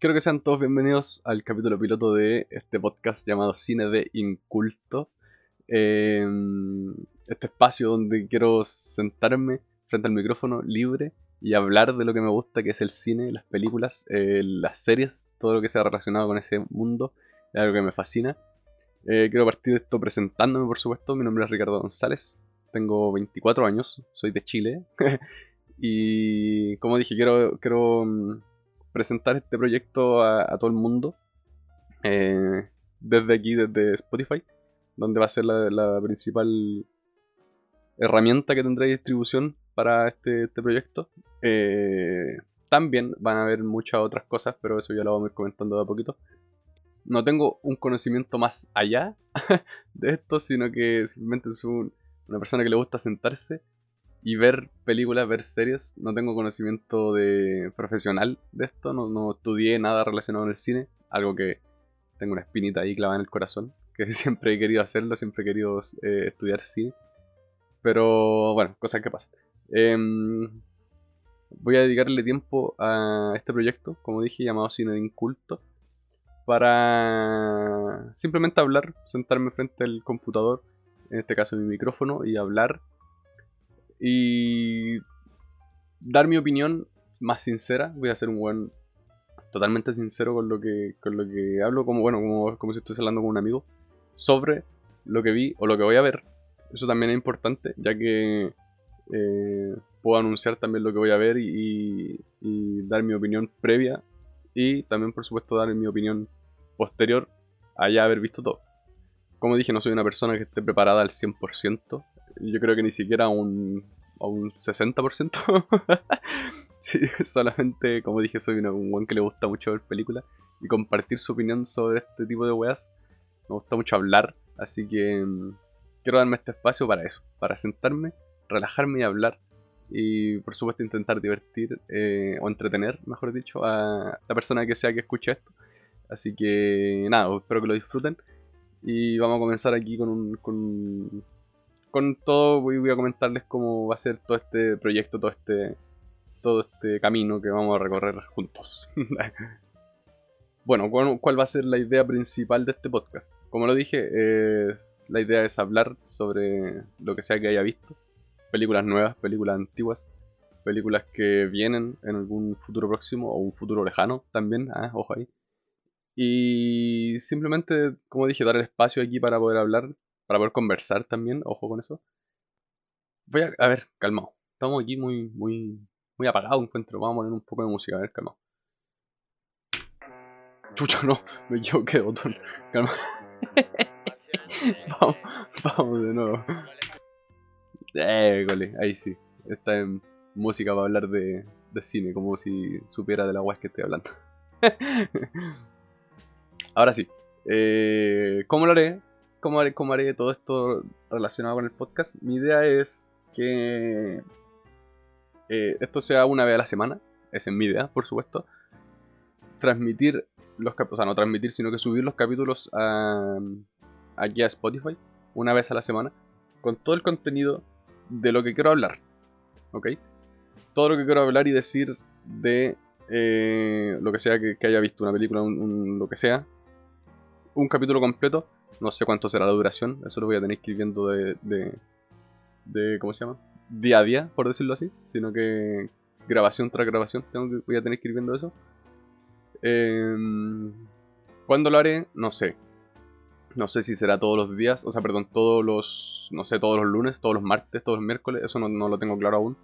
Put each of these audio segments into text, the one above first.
Quiero que sean todos bienvenidos al capítulo piloto de este podcast llamado Cine de Inculto. Em, este espacio donde quiero sentarme frente al micrófono libre y hablar de lo que me gusta, que es el cine, las películas, eh, las series, todo lo que sea relacionado con ese mundo, es algo que me fascina. Eh, quiero partir de esto presentándome, por supuesto. Mi nombre es Ricardo González, tengo 24 años, soy de Chile. y como dije, quiero, quiero mm, presentar este proyecto a, todo el mundo. Eh, desde aquí, desde Spotify, donde va a ser la, principal herramienta que tendré de distribución para este, este proyecto. Eh, también van a haber muchas otras cosas, pero eso ya lo vamos a ir comentando de a poquito. No tengo un conocimiento más allá de esto, sino que simplemente soy una persona que le gusta sentarse y ver películas, ver series. No tengo conocimiento de profesional de esto, no, estudié nada relacionado con el cine, algo que tengo una espinita ahí clavada en el corazón, que siempre he querido hacerlo, siempre he querido eh, estudiar cine. Pero bueno, cosas que pasan. Em, voy a dedicarle tiempo a este proyecto, como dije, llamado Cine de Inculto, para simplemente hablar, sentarme frente al computador, en este caso mi micrófono, y hablar y dar mi opinión más sincera. Voy a ser un buen totalmente sincero con lo que con lo que hablo, como bueno, como, como si estuviese hablando con un amigo sobre lo que vi o lo que voy a ver. Eso también es importante, ya que eh, puedo anunciar también lo que voy a ver y, dar mi opinión previa y también por supuesto dar mi opinión posterior a ya haber visto todo. Como dije, no soy una persona que esté preparada al 100%, yo creo que ni siquiera un, a un 60%. sí, solamente, como dije, soy un buen que le gusta mucho ver películas y compartir su opinión sobre este tipo de weas. Me gusta mucho hablar, así que mm, quiero darme este espacio para eso, para sentarme, relajarme y hablar. Y por supuesto intentar divertir eh, o entretener, mejor dicho, a la persona que sea que escuche esto. Así que nada, espero que lo disfruten. Y vamos a comenzar aquí con un, con, con todo voy, a comentarles cómo va a ser todo este proyecto, todo este, todo este camino que vamos a recorrer juntos. bueno, ¿cuál, va a ser la idea principal de este podcast? Como lo dije, la idea es hablar sobre lo que sea que haya visto. Películas nuevas, películas antiguas, películas que vienen en algún futuro próximo o un futuro lejano también, ah, ojo ahí. Y simplemente, como dije, dar el espacio aquí para poder hablar para poder conversar también, ojo con eso. Voy a, a ver, calmado. Estamos aquí muy, muy, muy apagados, encuentro. Vamos a poner un poco de música, a ver, calmado. Chucho, no, me equivoqué botón. Calma. vamos, vamos de nuevo. Eh, gole, ahí sí. Está en música para hablar de, de cine, como si supiera de la web que estoy hablando. Ahora sí. Eh, ¿Cómo lo haré? Cómo haré, todo esto relacionado con el podcast. Mi idea es que eh, esto sea una vez a la semana. Esa es mi idea, por supuesto. Transmitir los capítulos, o sea, no transmitir, sino que subir los capítulos a, aquí a Spotify una vez a la semana con todo el contenido de lo que quiero hablar. ¿Ok? Todo lo que quiero hablar y decir de eh, lo que sea que, haya visto, una película, lo que sea. Un capítulo completo no sé cuánto será la duración, eso lo voy a tener que ir viendo de, de, ¿cómo se llama? Día a día, por decirlo así, sino que grabación tras grabación tengo que, voy a tener que ir viendo eso. Eh, ¿Cuándo lo haré? No sé. No sé si será todos los días, o sea, perdón, todos los, no sé, todos los lunes, todos los martes, todos los miércoles, eso no, lo tengo claro aún.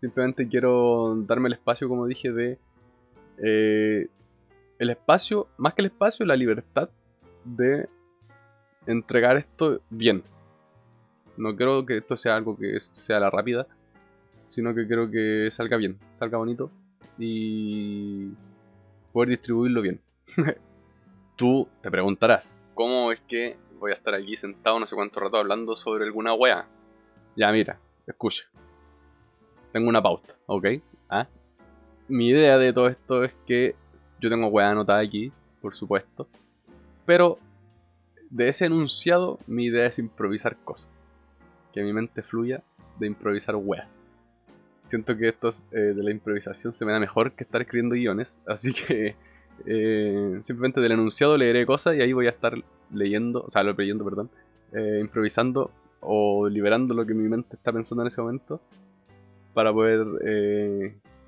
Simplemente quiero darme el espacio, como dije, de... Eh, el espacio, más que el espacio, la libertad de entregar esto bien. No creo que esto sea algo que sea la rápida, sino que creo que salga bien, salga bonito y poder distribuirlo bien. Tú te preguntarás, ¿cómo es que voy a estar aquí sentado no sé cuánto rato hablando sobre alguna wea? Ya mira, escucha. Tengo una pauta, ¿ok? ¿Ah? Mi idea de todo esto es que yo tengo wea anotada aquí, por supuesto. Pero de ese enunciado, mi idea es improvisar cosas. Que mi mente fluya de improvisar weas. Siento que esto eh, de la improvisación se me da mejor que estar escribiendo guiones, así que Eh, simplemente del enunciado leeré cosas y ahí voy a estar leyendo, o sea, lo leyendo, perdón, eh, improvisando o liberando lo que mi mente está pensando en ese momento para poder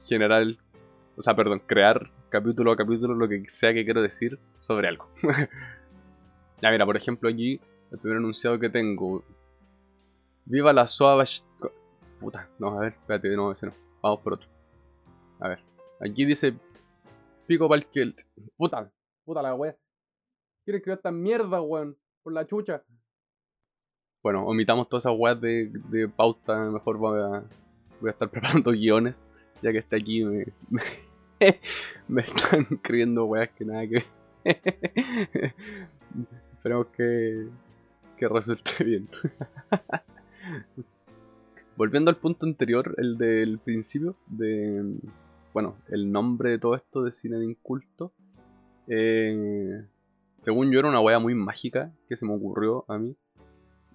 generar, o sea, perdón, crear capítulo a capítulo lo que sea que quiero decir sobre algo. ya mira, por ejemplo aquí, el primer enunciado que tengo. Viva la suave... Puta, no, a ver, espérate, no, ese no. Vamos por otro. A ver, aquí dice Pico pa'l. Puta, puta la wea. ¿Quieres crear esta mierda, weón? Por la chucha. Bueno, omitamos todas esas weas de, de pauta. Mejor voy a, voy a estar preparando guiones. Ya que está aquí me, me, están escribiendo weas que nada que Esperemos que, que resulte bien. Volviendo al punto anterior, el del principio, de bueno, el nombre de todo esto de cine de inculto, eh, según yo era una wea muy mágica que se me ocurrió a mí.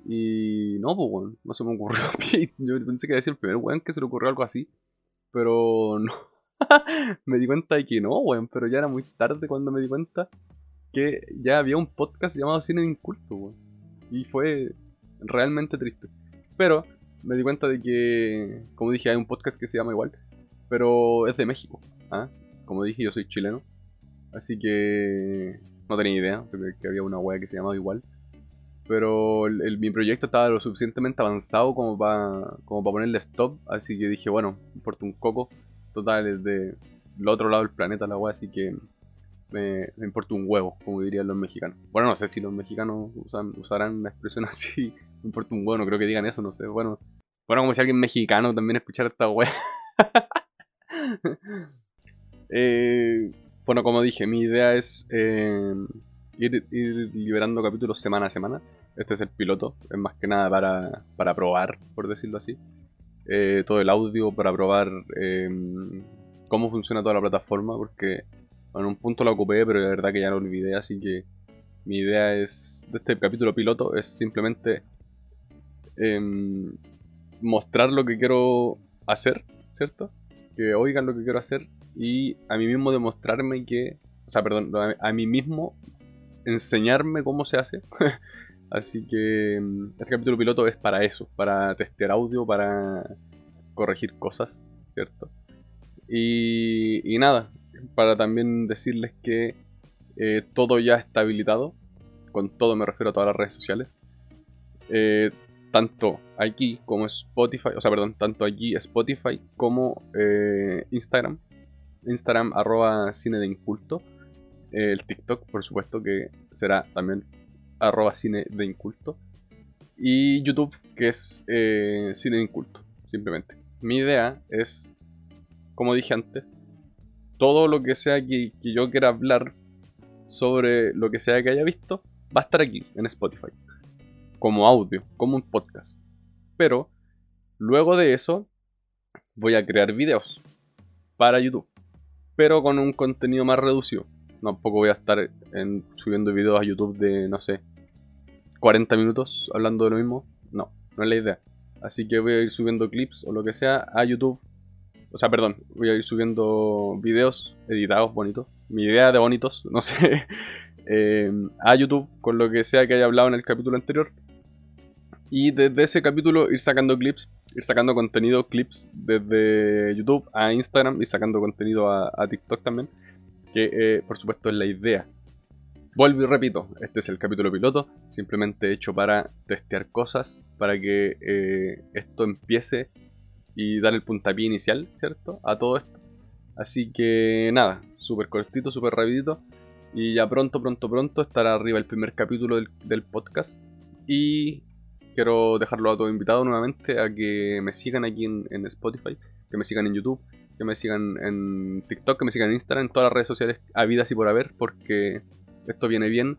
Y no, pues bueno, no se me ocurrió a mí. Yo pensé que iba a ser el primer weón que se le ocurrió algo así. Pero no. me di cuenta de que no, weón. Pero ya era muy tarde cuando me di cuenta que ya había un podcast llamado Cine de Inculto. Y fue realmente triste. Pero me di cuenta de que, como dije, hay un podcast que se llama igual pero es de México. ¿ah? Como dije, yo soy chileno. Así que no tenía idea que, había una wea que se llamaba igual. Pero mi proyecto estaba lo suficientemente avanzado como para como ponerle stop. Así que dije, bueno, importa un coco. Total, es de el otro lado del planeta la wea, así que me, importa un huevo, como dirían los mexicanos. Bueno, no sé si los mexicanos usarán la expresión así. Me importa un huevo, no creo que digan eso, no sé. Bueno, bueno como si alguien mexicano también escuchara esta wea. Eh, bueno, como dije, mi idea es eh, ir, liberando capítulos semana a semana. Este es el piloto, es más que nada para, probar, por decirlo así. Eh, todo el audio para probar cómo funciona toda la plataforma, porque en un punto la ocupé, pero de verdad que ya lo olvidé, así que mi idea es de este capítulo piloto es simplemente em, mostrar lo que quiero hacer, ¿cierto? que oigan lo que quiero hacer y a mí mismo demostrarme que, o sea, perdón, a, mí mismo enseñarme cómo se hace. Así que mm, este capítulo piloto es para eso, para testear audio, para corregir cosas, ¿cierto? Y, y nada, para también decirles que eh, todo ya está habilitado. Con todo me refiero a todas las redes sociales. Eh, tanto aquí como Spotify, o sea, perdón, tanto allí Spotify como eh, Instagram. Instagram arroba cine de inculto. el TikTok, por supuesto, que será también arroba cine de inculto. Y YouTube, que es cine de inculto, simplemente. Mi idea es, como dije antes, todo lo que sea que yo quiera hablar sobre lo que sea que haya visto, va a estar aquí en Spotify como audio, como un podcast. Pero luego de eso voy a crear videos para YouTube, pero con un contenido más reducido. Tampoco voy a estar subiendo videos a YouTube de, no sé, 40 minutos hablando de lo mismo. No, no es la idea. Así que voy a ir subiendo clips o lo que sea a YouTube. O sea, perdón, voy a ir subiendo videos editados bonitos. Mi idea de bonitos, no sé. Eh, a YouTube con lo que sea que haya hablado en el capítulo anterior. Y desde ese capítulo ir sacando clips, ir sacando contenido, clips desde YouTube a Instagram y sacando contenido a, TikTok también. Que eh, por supuesto es la idea. Vuelvo y repito, este es el capítulo piloto, simplemente hecho para testear cosas, para que eh, esto empiece y dar el puntapié inicial, ¿cierto? A todo esto. Así que nada, súper cortito, súper rapidito. Y ya pronto, pronto, pronto estará arriba el primer capítulo del, podcast. Y quiero dejarlo a todos invitados nuevamente a que me sigan aquí en, Spotify, que me sigan en YouTube, que me sigan en TikTok, que me sigan en Instagram, en todas las redes sociales habidas y por haber, porque esto viene bien,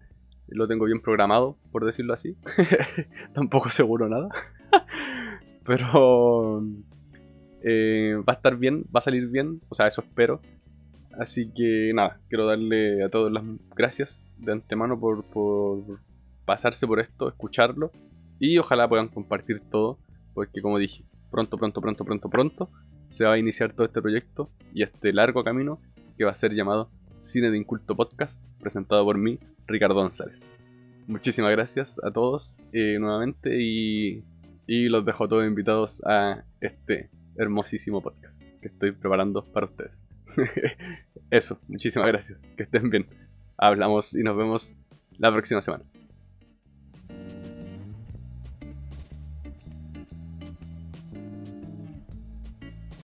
lo tengo bien programado, por decirlo así. Tampoco seguro nada. Pero eh, va a estar bien, va a salir bien, o sea, eso espero. Así que nada, quiero darle a todos las gracias de antemano por, por pasarse por esto, escucharlo y ojalá puedan compartir todo, porque como dije, pronto, pronto, pronto, pronto, pronto se va a iniciar todo este proyecto y este largo camino que va a ser llamado Cine de Inculto Podcast, presentado por mí, Ricardo González. Muchísimas gracias a todos eh, nuevamente y, y los dejo a todos invitados a este hermosísimo podcast que estoy preparando para ustedes. Eso, muchísimas gracias. Que estén bien. Hablamos y nos vemos la próxima semana.